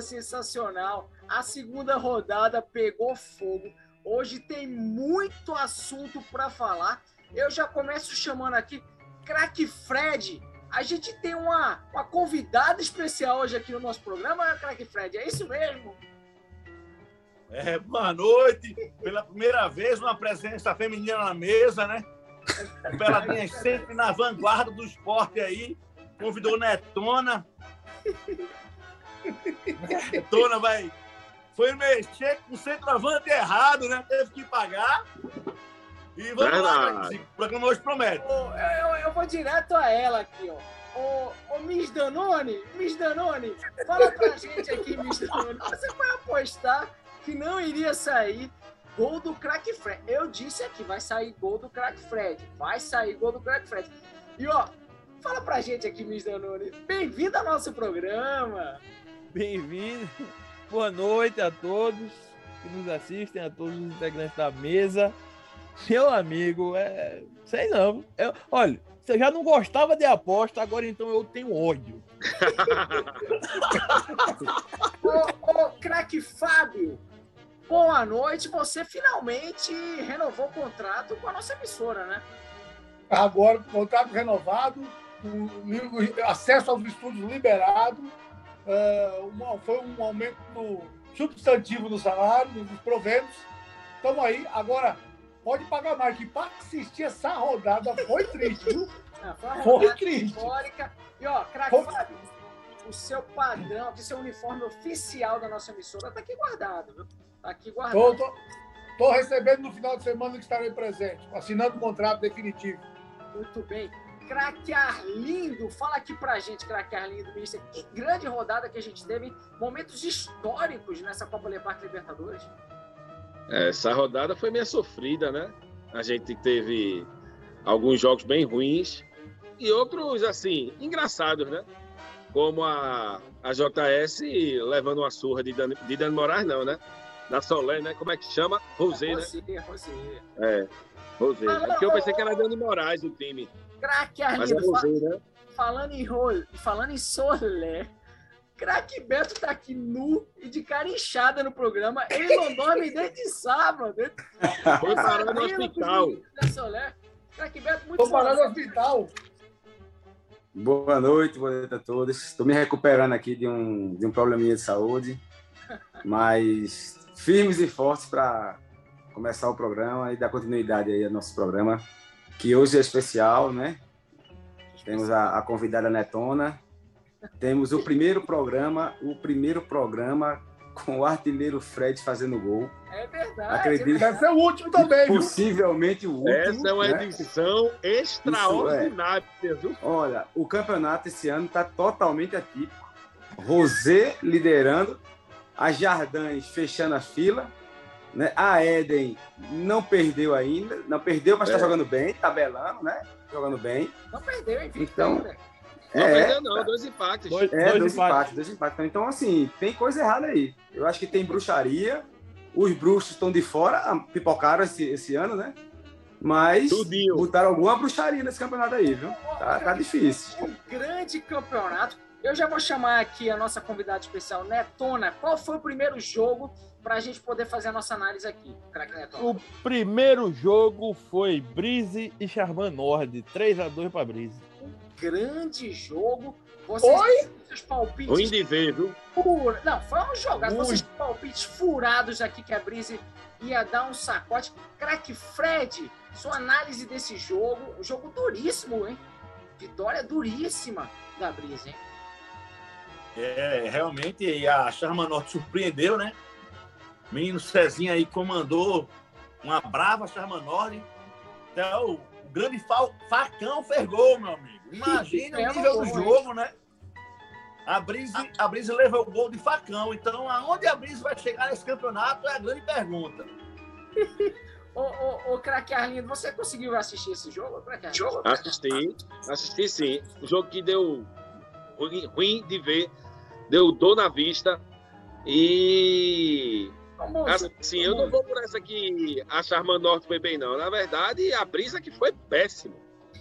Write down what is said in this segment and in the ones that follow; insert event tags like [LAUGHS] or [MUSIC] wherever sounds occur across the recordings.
sensacional. A segunda rodada pegou fogo. Hoje tem muito assunto para falar. Eu já começo chamando aqui Crack Fred. A gente tem uma, uma convidada especial hoje aqui no nosso programa, Crack Fred. É isso mesmo? É, boa noite. Pela primeira vez, uma presença feminina na mesa, né? Beladinha sempre na vanguarda do esporte aí. Convidou Netona. [LAUGHS] Netona vai. Foi mexer com o centroavante errado, né? Teve que pagar. E vamos Verdade. lá, o programa hoje promete. Oh, eu, eu, vou direto a ela aqui, ó. Ô, oh, Miss Danone, Miss Danone, fala pra gente aqui, Miss Danone. Você vai apostar que não iria sair gol do Crack Fred. Eu disse aqui, vai sair gol do Crack Fred. Vai sair gol do Crack Fred. E ó, fala pra gente aqui, Miss Danone. Bem-vindo ao nosso programa. Bem-vindo. Boa noite a todos que nos assistem, a todos os integrantes da mesa. Meu amigo, é. Sei não. Eu... Olha, você já não gostava de aposta, agora então eu tenho ódio. [LAUGHS] ô, ô, craque Fábio, boa noite. Você finalmente renovou o contrato com a nossa emissora, né? Agora, contrato renovado, o, acesso aos estúdios liberado, uh, uma, foi um aumento substantivo do salário, dos proventos. Estamos aí. Agora, pode pagar mais, que para assistir essa rodada foi triste, viu? Ah, foi, foi triste. Histórica. E, ó, craque Fábio, o seu padrão, aqui, seu uniforme oficial da nossa emissora está aqui guardado, viu? Tá aqui guardado. Tô, tô, tô, recebendo no final de semana que estarei presente, assinando o contrato definitivo. Muito bem. Craque Arlindo, fala aqui pra gente, Craque Arlindo, ministro, que grande rodada que a gente teve, momentos históricos nessa Copa Leparque Libertadores. É, essa rodada foi meio sofrida, né? A gente teve alguns jogos bem ruins e outros, assim, engraçados, né? Como a, a JS levando uma surra de Dani, de Dani Moraes, não, né? Da Solé, né? Como é que chama? Rosé, é, né? Rosé. É, Rosé. É porque eu pensei que era Dani Moraes o time. Craque Arlindo. É Rosé, né? Falando em, Ro... falando em Solé, craque Beto tá aqui nu e de cara inchada no programa. Ele não dorme desde sábado. [LAUGHS] Foi parar no hospital. Craque Beto, muito Foi parar no hospital. Boa noite, boa noite a todos. Estou me recuperando aqui de um, de um probleminha de saúde, mas firmes e fortes para começar o programa e dar continuidade aí ao nosso programa, que hoje é especial, né? Temos a, a convidada Netona, temos o primeiro programa, o primeiro programa com o artilheiro Fred fazendo gol. É verdade. Acredito. Deve ser o último também, viu? Possivelmente o último. Essa é uma né? edição extraordinária, é. viu? Olha, o campeonato esse ano está totalmente atípico. Rosé liderando, a Jardins fechando a fila, né? A Eden não perdeu ainda, não perdeu, mas está é. jogando bem, tabelando, né? Jogando bem. Não perdeu, enfim. Então, né? não é, perdeu, não, dois empates. Dois, é, dois, dois empates. empates, dois empates. Então, assim, tem coisa errada aí. Eu acho que tem bruxaria. Os bruxos estão de fora, pipocaram esse, esse ano, né? Mas Tudinho. botaram alguma bruxaria nesse campeonato aí, viu? Tá, tá difícil. Um grande campeonato. Eu já vou chamar aqui a nossa convidada especial, Netona. Qual foi o primeiro jogo para a gente poder fazer a nossa análise aqui, O primeiro jogo foi Brise e Charman Nord, 3 a 2 para Brise. Um grande jogo. Vocês Oi? Seus palpites. Ver, viu? Fura... Não, foi um jogado. Vocês palpites furados aqui que a Brise ia dar um sacote. Crack Fred, sua análise desse jogo. Um jogo duríssimo, hein? Vitória duríssima da Brise, hein? É, realmente a Charma Norte surpreendeu, né? O menino Cezinha aí comandou uma brava Charma Norte. Então, o grande facão fergou, meu amigo. Imagina o nível do jogo, né? A Brise, a Brise levou o gol de facão. Então, aonde a Brise vai chegar nesse campeonato é a grande pergunta. [LAUGHS] ô, ô, ô craque Arlindo, você conseguiu assistir esse jogo? jogo? Assisti, assisti sim. O jogo que deu ruim, ruim de ver, deu dor na vista. E Assim, eu não vou por essa que a Charman Norte foi bem, não. Na verdade, a brisa que foi péssima.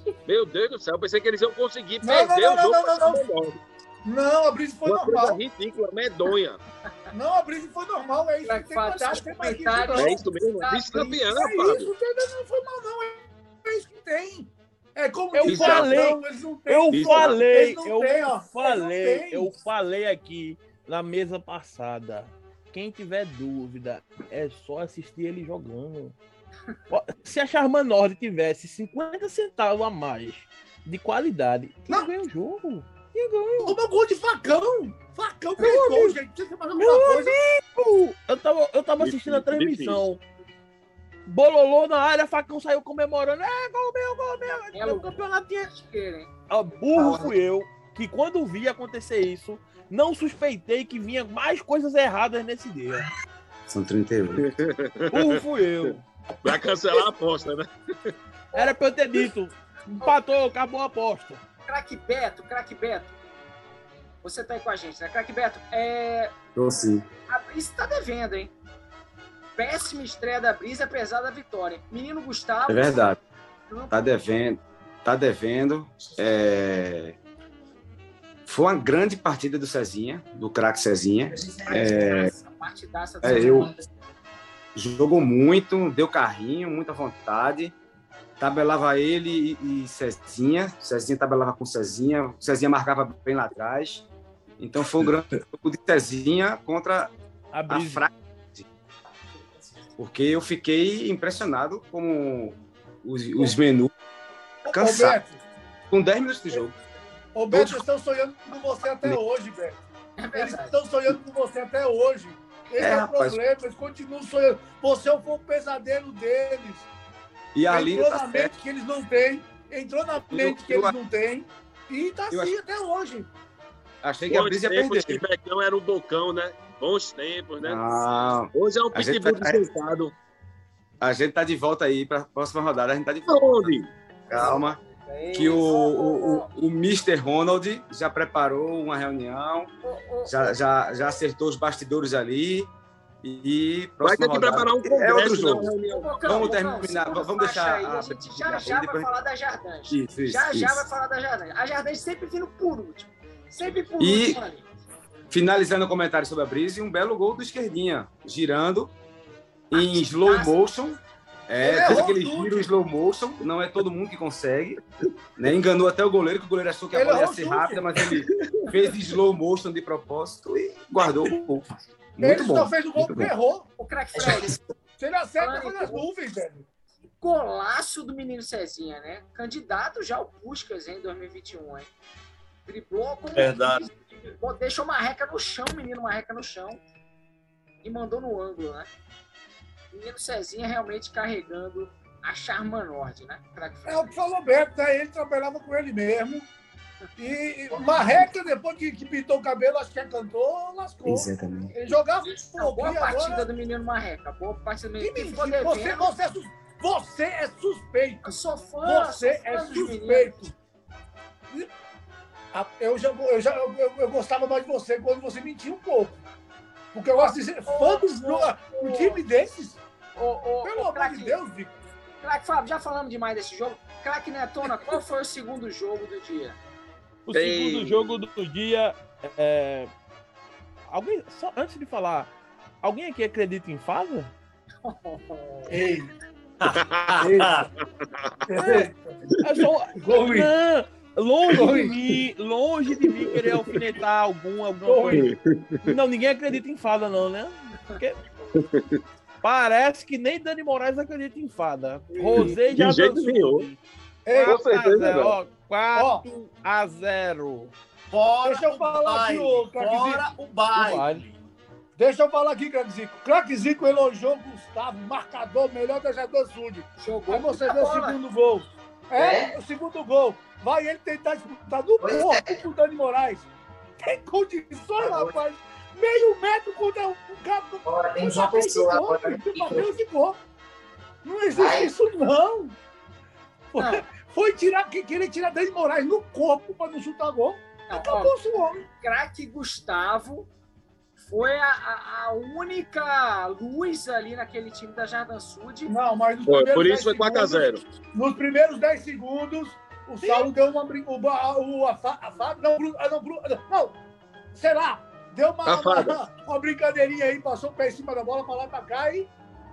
[LAUGHS] Meu Deus do céu, pensei que eles iam conseguir não, perder não, não, o jogo. Não, não, não. Não, a Brise foi Uma normal. ridícula, medonha. Não, a Brise foi normal. É isso que tem Fábio, que tem mais que. É isso mesmo. Vice-campeã, É isso, não foi mal, não. É, é isso que tem. É como Eu falei, não têm. Eu Isso, falei, eu têm, ó. falei, eu falei aqui na mesa passada. Quem tiver dúvida, é só assistir ele jogando. Se a Charman Nord tivesse 50 centavos a mais de qualidade, tinha Não. ganho o jogo. Tinha ganho. Tomou gol de facão. Facão gol, gente. Eu tava, eu tava assistindo a Difícil, transmissão. Bololô na área, Facão saiu comemorando. É, gol meu, gol meu. É, o campeonato tinha Querem. Ah, burro fui eu, que quando vi acontecer isso, não suspeitei que vinha mais coisas erradas nesse dia. São 38. Burro fui eu. Vai cancelar a aposta, né? Era pra eu ter dito. Empatou, acabou a aposta. Craque Beto, craque Beto. Você tá aí com a gente, né? Craque Beto, é... Tô sim. a Brisa tá devendo, hein? Péssima estreia da Brisa, apesar da vitória. Menino Gustavo. É verdade. Tá devendo. Tá devendo. É... Foi uma grande partida do Cezinha, do craque Cezinha. É, partidaça, é, eu-. Jogou muito, deu carrinho, muita vontade. Tabelava ele e, e Cezinha. Cezinha tabelava com Cezinha. Cezinha marcava bem lá atrás. Então foi um grande jogo de Cezinha contra A a brisa. fraca. Porque eu fiquei impressionado com os, os menus Ô, Cansado. Beto, com 10 minutos de jogo. ô, Beto, eles estão sonhando com você até hoje, Beto. É Eles estão sonhando com você até hoje. Esse É, é, o rapaz. problema, eles continuam sonhando. Você foi o pesadelo deles. E a Aline Entrou tá na certo. mente que eles não têm. Entrou na mente que eu- eles não têm. E tá assim até hoje. Achei que a Brisa ia perder. Becão era um bocão, né? Bons tempos, né? Não, Hoje é um pitbull vai- descansado. a gente tá de volta aí para a próxima rodada. A gente tá de volta. Onde? Calma. Que o, o, o, o Mr. Ronald já preparou uma reunião, Ô, ô, já, já, já acertou os bastidores ali. E Vai ter que rodada- preparar um É outro congresso, né? jogo. Uma ô, reunião. Bocão, Vamos terminar, vamos deixar aí, a a gente já já vai depois- falar da Jardins. Isso, isso, já já isso. vai falar da Jardins. A Jardins sempre vindo por último. Sempre por E- último ali. Finalizando o comentário sobre a Brise, um belo gol do esquerdinha, girando em Partidaço. slow motion. É, fez aquele tudo. giro slow motion, não é todo mundo que consegue. Né? Enganou até o goleiro, que o goleiro achou que a Ele bola ia ser tudo. rápida, mas ele fez slow motion de propósito e guardou o gol. Muito Ele bom. só fez o gol porque errou. O craque Fred, Se ele acerta, foi nas nuvens, velho. golaço do menino Cezinha, né? Candidato já ao Puskas em 2021, hein? Driblou como Verdade. Deixou marreca no chão, menino marreca no chão. E mandou no ângulo, né? Menino Cezinha realmente carregando a Charma Nord, né? É o que falou Beto, né? Ele trabalhava com ele mesmo. E e Marreca, depois que, que pintou o cabelo, acho que é cantor, lascou. Exatamente. Ele jogava Uma boa partida agora. do menino Marreca. Boa partida do menino. Que mentira. Você, você, é sus- você é suspeito. Eu sou fã. Você sou fã é meninos. Eu, já, eu, já, eu, eu- eu gostava mais de você quando você mentia um pouco. Porque eu gosto de ser fã. Um time desses, Ô, ô, pelo amor craque, de Deus, Vico. Craque Fábio, já falamos demais desse jogo. Craque Netona, qual foi o segundo jogo do dia? O Ei. segundo jogo do dia. É... Alguém, só antes de falar, alguém aqui acredita em fada? [LAUGHS] Ei, É só... Gol, Igor. Não, longe de mim, longe de mim querer alfinetar algum, alguma coisa. Não, ninguém acredita em fada, não, né? Porque parece que nem Dani Moraes acredita em fada. Rosé já De jeito nenhum. ei, Com certeza, 4 a 0, velho. ó, 4 a 0. Fora Deixa eu o falar aqui, baile. ô, Craquezinho. Fora o baile. Vale. Deixa eu falar aqui, Craque Zico. Craque Zico elogiou o Gustavo, marcador, melhor jogador Sud. Jogou Aí você vê o segundo gol. É, o segundo gol. Vai ele tentar disputar no corpo com o Dani Moraes. Tem condições, rapaz. Meio metro contra um cara. Agora tem e Pessoa agora. Bateu. Não existe Vai. isso, não. Foi, Não. foi tirar, que- querer tirar Dani Moraes no corpo para não chutar gol. Acabou-se o homem. craque Gustavo foi a, a- a única luz ali naquele time da Jardim Sud. Não, mas nos Foi, primeiros por 10 isso foi 4 a segundos- 0 Nos primeiros 10 segundos, o Saulo deu uma o, o, a, a Fábio, não, Bruno, ah, não, Bruno, não, sei lá, deu uma, uma, uma brincadeirinha aí, passou o pé em cima da bola pra lá e pra cá e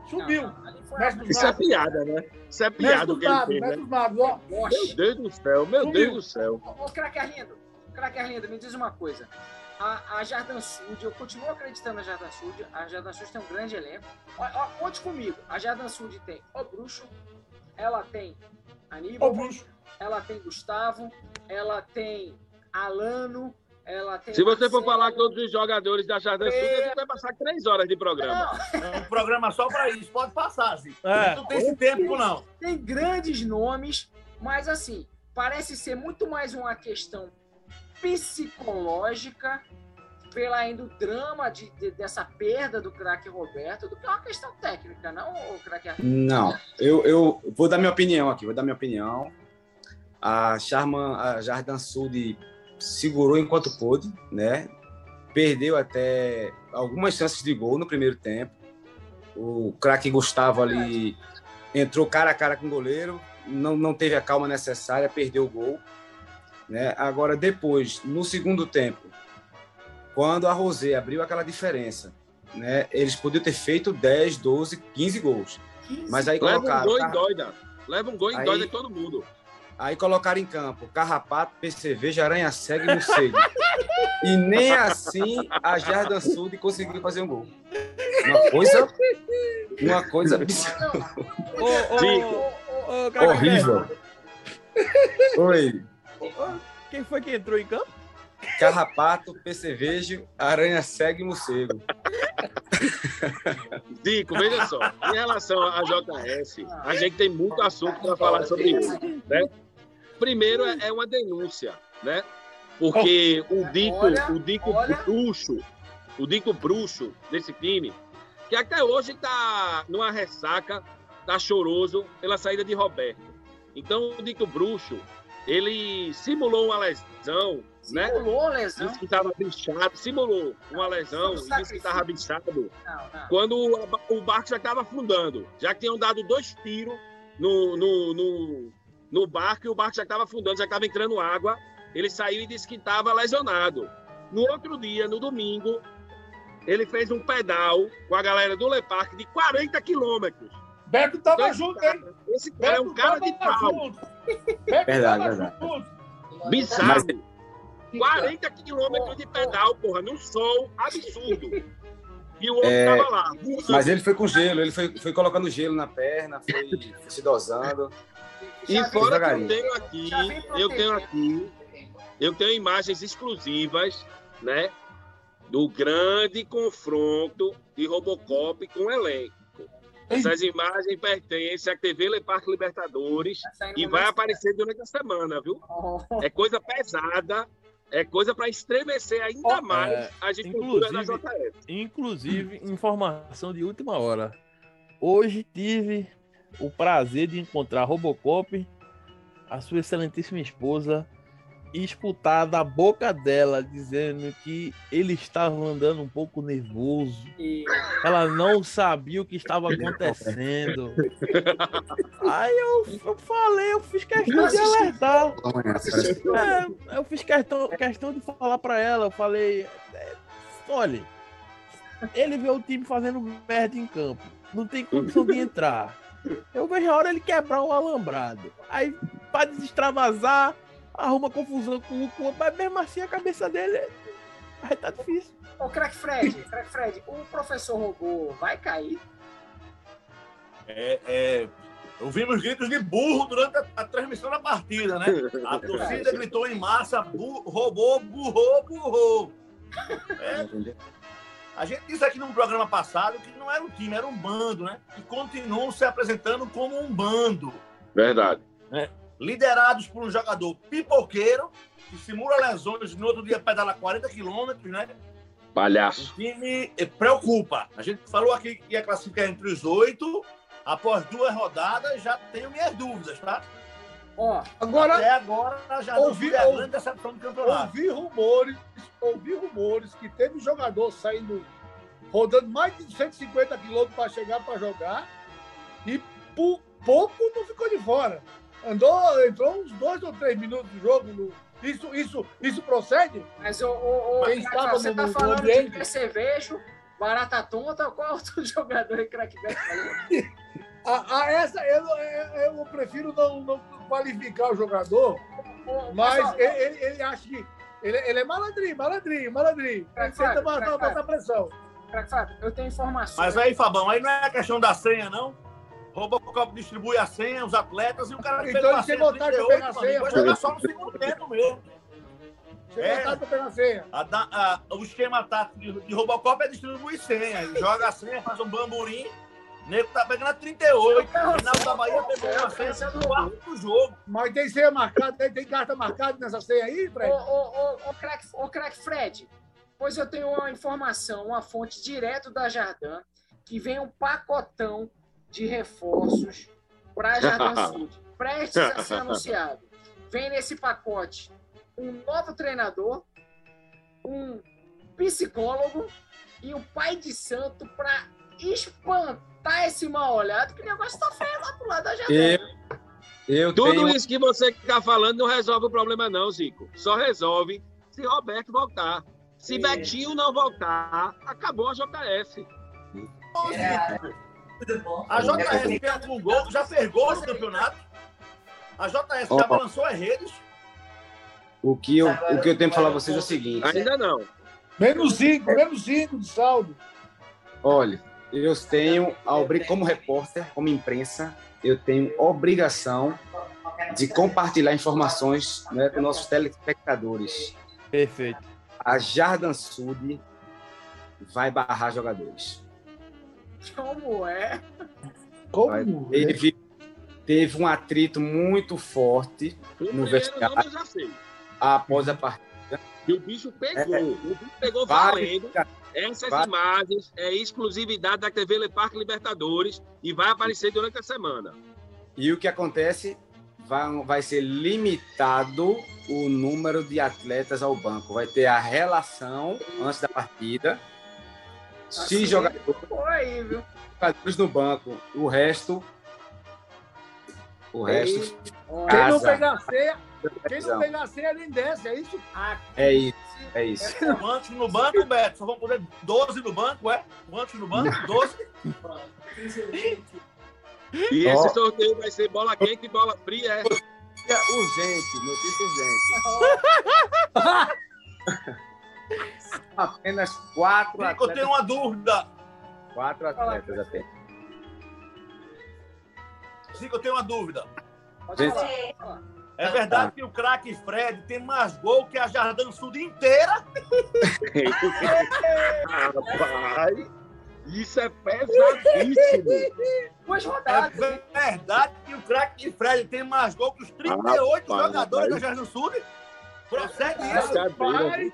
subiu. Não, Isso é piada, né? Isso é piada o dos que ele magos, fez, né? mestre dos magos, ó. Meu. Deus do céu, meu Sumiu. Deus do céu. Ô, ô craque Arlindo, craque Arlindo, me diz uma coisa. A, a Jardim Sud, eu continuo acreditando na Jardim Sud. A Jardim Sud tem um grande elenco. Ó, ó, conte comigo. A Jardim Sud tem o Bruxo, ela tem Aníbal, Ô, Bruxo, ela tem Gustavo, ela tem Alano, ela tem. Se você for Marcelo. falar todos os jogadores da Jardim Sul, a gente vai passar três horas de programa. Não, É um programa só para isso. Pode passar, Zi. É. Não tem esse tempo, não. tem grandes nomes, mas assim, parece ser muito mais uma questão psicológica pela ainda o drama de, de- dessa perda do craque Roberto do que uma questão técnica, não, o craque? Não, eu, eu vou dar minha opinião aqui, vou dar minha opinião. A Charman, a Jardim Sud segurou enquanto pôde, né? Perdeu até algumas chances de gol no primeiro tempo. O craque Gustavo ali entrou cara a cara com o goleiro, não, não teve a calma necessária, perdeu o gol. Né? Agora, depois, no segundo tempo, quando a Rosé abriu aquela diferença, né? eles podiam ter feito 10, 12, 15 gols. Mas aí Leva um colocaram, gol e Car- doida. Leva um gol e Aí- doida todo mundo. Aí colocaram em campo Carrapato, Perceveja, Aranha Cega e Morcego. e nem assim a Jardim Sud conseguiu fazer um gol. Uma coisa, uma coisa absurda. Ô, ô, ô, horrível. Oi. Quem foi que entrou em campo? Carrapato, Percevejo, Aranha Cega e Morcego. Zico, veja só. Em relação à JS, a gente tem muito assunto para falar sobre isso. Né? Primeiro é é uma denúncia, né? Porque o dito, Olha, o dito olha. bruxo, o dito bruxo desse time, que até hoje está numa ressaca, tá choroso pela saída de Roberto. Então o dito bruxo, ele simulou uma lesão, né? Simulou a lesão. Disse que estava bichado, simulou uma lesão, disse que estava bichado Não, não. quando o- o barco já estava afundando. Já tinham dado dois tiros no, no, no, no barco e o barco já estava afundando, já estava entrando água. Ele saiu e disse que estava lesionado. No outro dia, no domingo, ele fez um pedal com a galera do Le Parque de 40 quilômetros. Beto tava Então, junto, hein? Esse cara é um cara de pau. junto. Beto Verdade, tava verdade. junto. Bizarro. 40 quilômetros de pedal, porra, num sol absurdo. E o outro É, tava lá. Mas ele foi com gelo, ele foi, foi colocando gelo na perna, foi, foi [LAUGHS] se dosando. E fora que eu tenho aqui, eu tenho aqui, eu tenho imagens exclusivas, né? Do grande confronto de Robocop com o elenco. Essas imagens pertencem à TV Le Parque Libertadores Tá e vai aparecer durante a semana, viu? [LAUGHS] É coisa pesada, é coisa para estremecer ainda mais é, a estrutura da JF. Inclusive, informação de última hora. Hoje tive o prazer de encontrar Robocop, a sua excelentíssima esposa, escutar da boca dela dizendo que ele estava andando um pouco nervoso. e- Ela não sabia o que estava acontecendo. Aí eu, eu falei, eu fiz questão de alertar. É, eu fiz questão, questão de falar pra ela, eu falei, é, olha, ele vê o time fazendo merda em campo, não tem condição de entrar. Eu vejo a hora ele quebrar o alambrado. Aí, pra desextravasar, arruma confusão com o com, mas mesmo assim a cabeça dele aí tá difícil. Ô, craque Fred, craque Fred, o professor robô vai cair? É, é, ouvimos gritos de burro durante a, a transmissão da partida, né? A [LAUGHS] torcida gritou em massa, bu, roubou, burrou, burrou. É, a gente disse aqui num programa passado que não era um time, era um bando, né? E continuam se apresentando como um bando. Verdade. Liderados por um jogador pipoqueiro, que simula lesões no outro dia pedala 40 quilômetros, né? O Palhaço. time eh, preocupa. A gente falou aqui que ia classificar entre os oito. Após duas rodadas, já tenho minhas dúvidas, tá? Ó, Agora, Até agora, já ouvi- a ouvi- grande decepção do campeonato. ouvi rumores, ouvi rumores que teve jogador saindo, rodando mais de 150 quilômetros para chegar para jogar e por pouco não ficou de fora. Andou, entrou uns dois ou três minutos do jogo. No... Isso, isso, isso procede? Mas o, o, o Quem Crack, estava você no- tá falando ambiente? de percevejo, barata tonta, qual outro [LAUGHS] jogador que Crack Beto falou? A, a essa, eu, eu, eu prefiro não, não qualificar o jogador, mas ele, ele, ele acha que. Ele, ele é malandrinho, malandrinho, malandrinho. Crack Tenta Fábio, botar, pressão. Crack Fábio, eu tenho informações. Mas aí, Fabão, aí não é questão da senha, não. Robocop distribui a senha, os atletas, e o cara Então pegou ele a tem senha vontade de 38, pegar a senha, vai jogar só no segundo tempo mesmo. É. vontade pra pegar a senha. A a- o esquema tático de, de Robocop é distribuir senha. Ele joga a senha, faz um bamburim. O nego tá pegando a 38. O final da Bahia pegou uma senha no quarto do jogo. Mas tem senha marcada, tem, tem carta marcada nessa senha aí, Ô, Fred? ô, ô, ô, crack, ô, crack Fred, pois eu tenho uma informação, uma fonte direto da Jardim, que vem um pacotão de reforços para [LAUGHS] Jardim Sud, prestes a ser anunciado. Vem nesse pacote um novo treinador, um psicólogo e um pai de santo para espantar esse mal olhado, que o negócio tá feio lá pro lado da Jardim. Eu, eu Tudo tenho. isso que você está falando não resolve o problema, não, Zico. Só resolve se Roberto voltar. Se Sim. Betinho não voltar, acabou a JS. A JS fez um gol, já fez gol no campeonato. A JS já Opa. balançou as redes. O que, eu, o que eu tenho para falar a vocês é o seguinte: Ainda não. Menos cinco, menos cinco de saldo. olha, eu tenho, a obri- como repórter, como imprensa, eu tenho obrigação de compartilhar informações né, com nossos telespectadores. Perfeito. A Jardim Sud vai barrar jogadores. Como é? Como? Teve, teve um atrito muito forte O No primeiro vestiário. após a partida. E o bicho pegou. É. O bicho pegou valendo. Essas imagens é exclusividade da TV Le Parque Libertadores e vai aparecer durante a semana. E o que acontece? Vai, vai ser limitado o número de atletas ao banco. Vai ter a relação antes da partida. Assim, Se jogadores, Pô, aí, viu? jogadores no banco, o resto. O resto. Ó, Quem não pegar a senha, quem não pegar a senha nem desce, é isso? a- É isso, é isso. Quantos no banco, Beto? Só vão poder 12 no banco, é? Quantos no banco? 12? E esse sorteio vai ser bola quente e bola fria, é? Urgente, notícia urgente. [LAUGHS] Apenas quatro Zico, eu tenho uma dúvida. Quatro atletas apenas. Zico, eu tenho uma dúvida. Pode falar. É verdade que o craque Fred tem mais gol que a Jardim Sul inteira? Rapaz, isso é pesadíssimo. Duas É rodadas. verdade que o craque Fred tem mais gol que os 38 Rapaz, jogadores da. Jardim Sul? Procede isso?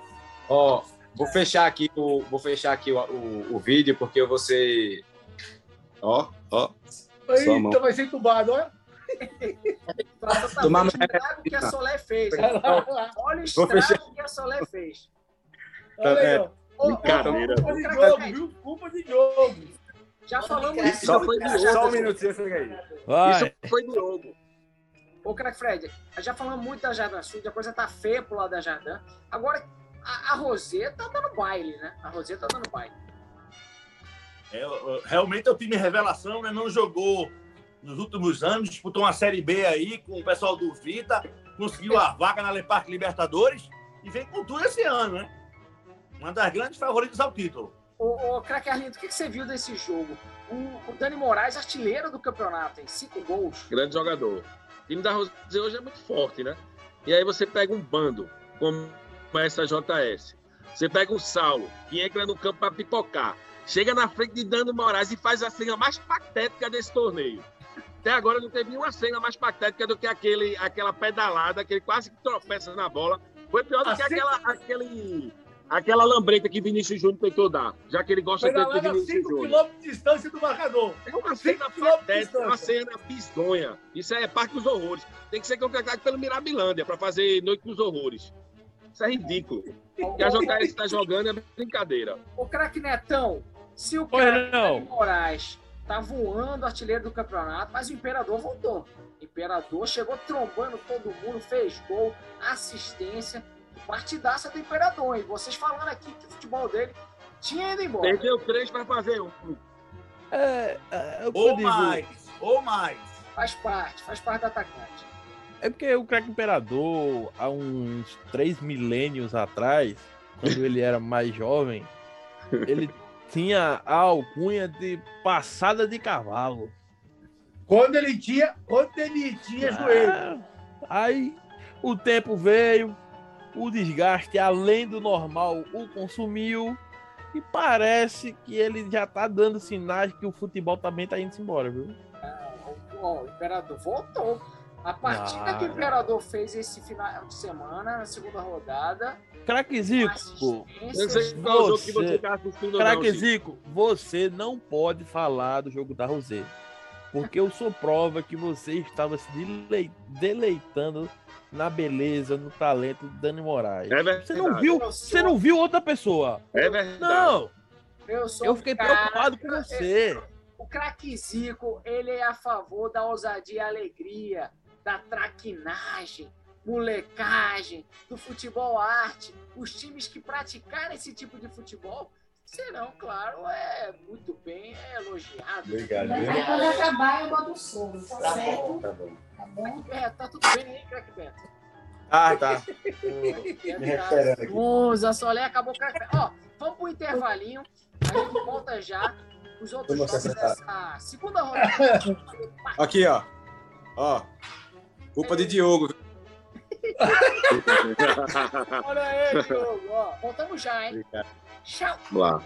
Ó, vou fechar aqui o, vou fechar aqui o, o, o vídeo porque [LAUGHS] eu vou ser. Ó, ó. Eita, vai ser entubado, tá Tomar o estrago que a Solé fez. Olha o estrago que a Solé fez. Olha aí, ó. Ô, Brincadeira. Culpa de jogo, viu? Culpa de jogo. Já falamos Isso só foi de Só um minutinho, fica aí. Vai. Isso foi Diogo. Ô, craque Fred, já falamos muito da Jardim Sul, a coisa tá feia pro lado da Jardim. Agora, a, a Rosê tá dando baile, né? A Rosê tá dando baile. É, realmente é o time revelação, né? Não jogou nos últimos anos, disputou uma Série B aí com o pessoal do Vita, conseguiu a vaga na Le Parque Libertadores e vem com tudo esse ano, né? Uma das grandes favoritas ao título. Ô, ô craque Arlindo, o que, que você viu desse jogo? O, o Dani Moraes, artilheiro do campeonato, tem cinco gols. Grande jogador. O time da Rosé hoje é muito forte, né? E aí você pega um bando, como essa JS. Você pega um Saulo, que entra no campo para pipocar. Chega na frente de Dano Moraes e faz a cena mais patética desse torneio. Até agora não teve nenhuma cena mais patética do que aquele, aquela pedalada, que ele quase que tropeça na bola. Foi pior do que Assim- aquela, aquele, aquela lambreta que Vinícius Júnior tentou dar, já que ele gosta tanto de a Vinícius 5 Júnior. km de distância do marcador. É uma cena patética, uma distância. cena bizonha. Isso é parte dos horrores. Tem que ser contratado pelo Mirabilândia para fazer Noite dos Horrores. Isso é ridículo. O que a JS está jogando é brincadeira. Ô, craque Netão, se o craque Moraes tá voando artilheiro do campeonato, mas o Imperador voltou. O Imperador chegou trombando todo mundo, fez gol, assistência, partidaça do Imperador. E vocês falando aqui que o futebol dele tinha ido embora. Perdeu três para fazer um. É, é, é o Ou mais, ou mais. Faz parte, faz parte do atacante. É porque o craque imperador, há uns três milênios atrás, quando ele era mais jovem, ele tinha a alcunha de passada de cavalo. Quando ele tinha, quando ele tinha joelho. Ah, Aí o tempo veio, o desgaste além do normal o consumiu e parece que ele já tá dando sinais que o futebol também tá indo embora, viu? Ó, o Imperador voltou. A partida Ah, que o Imperador fez esse final de semana, na segunda rodada, Craque Zico, Eu sei jogo que Você- você tá assistindo. Craque. Zico, você não pode falar do jogo da Rosé. Porque eu sou prova que você estava se delei- deleitando na beleza, no talento de Dani Moraes. É verdade. Você não viu? Você não viu outra pessoa? É verdade. Não! eu sou Eu fiquei cara- preocupado com você. O craque Zico, ele é a favor da ousadia e alegria, da traquinagem, molecagem, do futebol arte. Os times que praticarem esse tipo de futebol serão, claro, é muito bem elogiados. Obrigado. Mas aí quando acabar eu boto o som, tá, Tá certo? bom, tá bom. Tá bom? É, tá tudo bem aí, craque Beto? Ah, tá. [LAUGHS] Me recuperando aqui. Monza, Solé, acabou. Ó, vamos pro intervalinho. A gente volta já. Os outros jogos dessa segunda rodada. [LAUGHS] Aqui, ó. Ó. Culpa de Diogo. Olha aí, Diogo. Ó, voltamos já, hein? Obrigado. Tchau. Lá.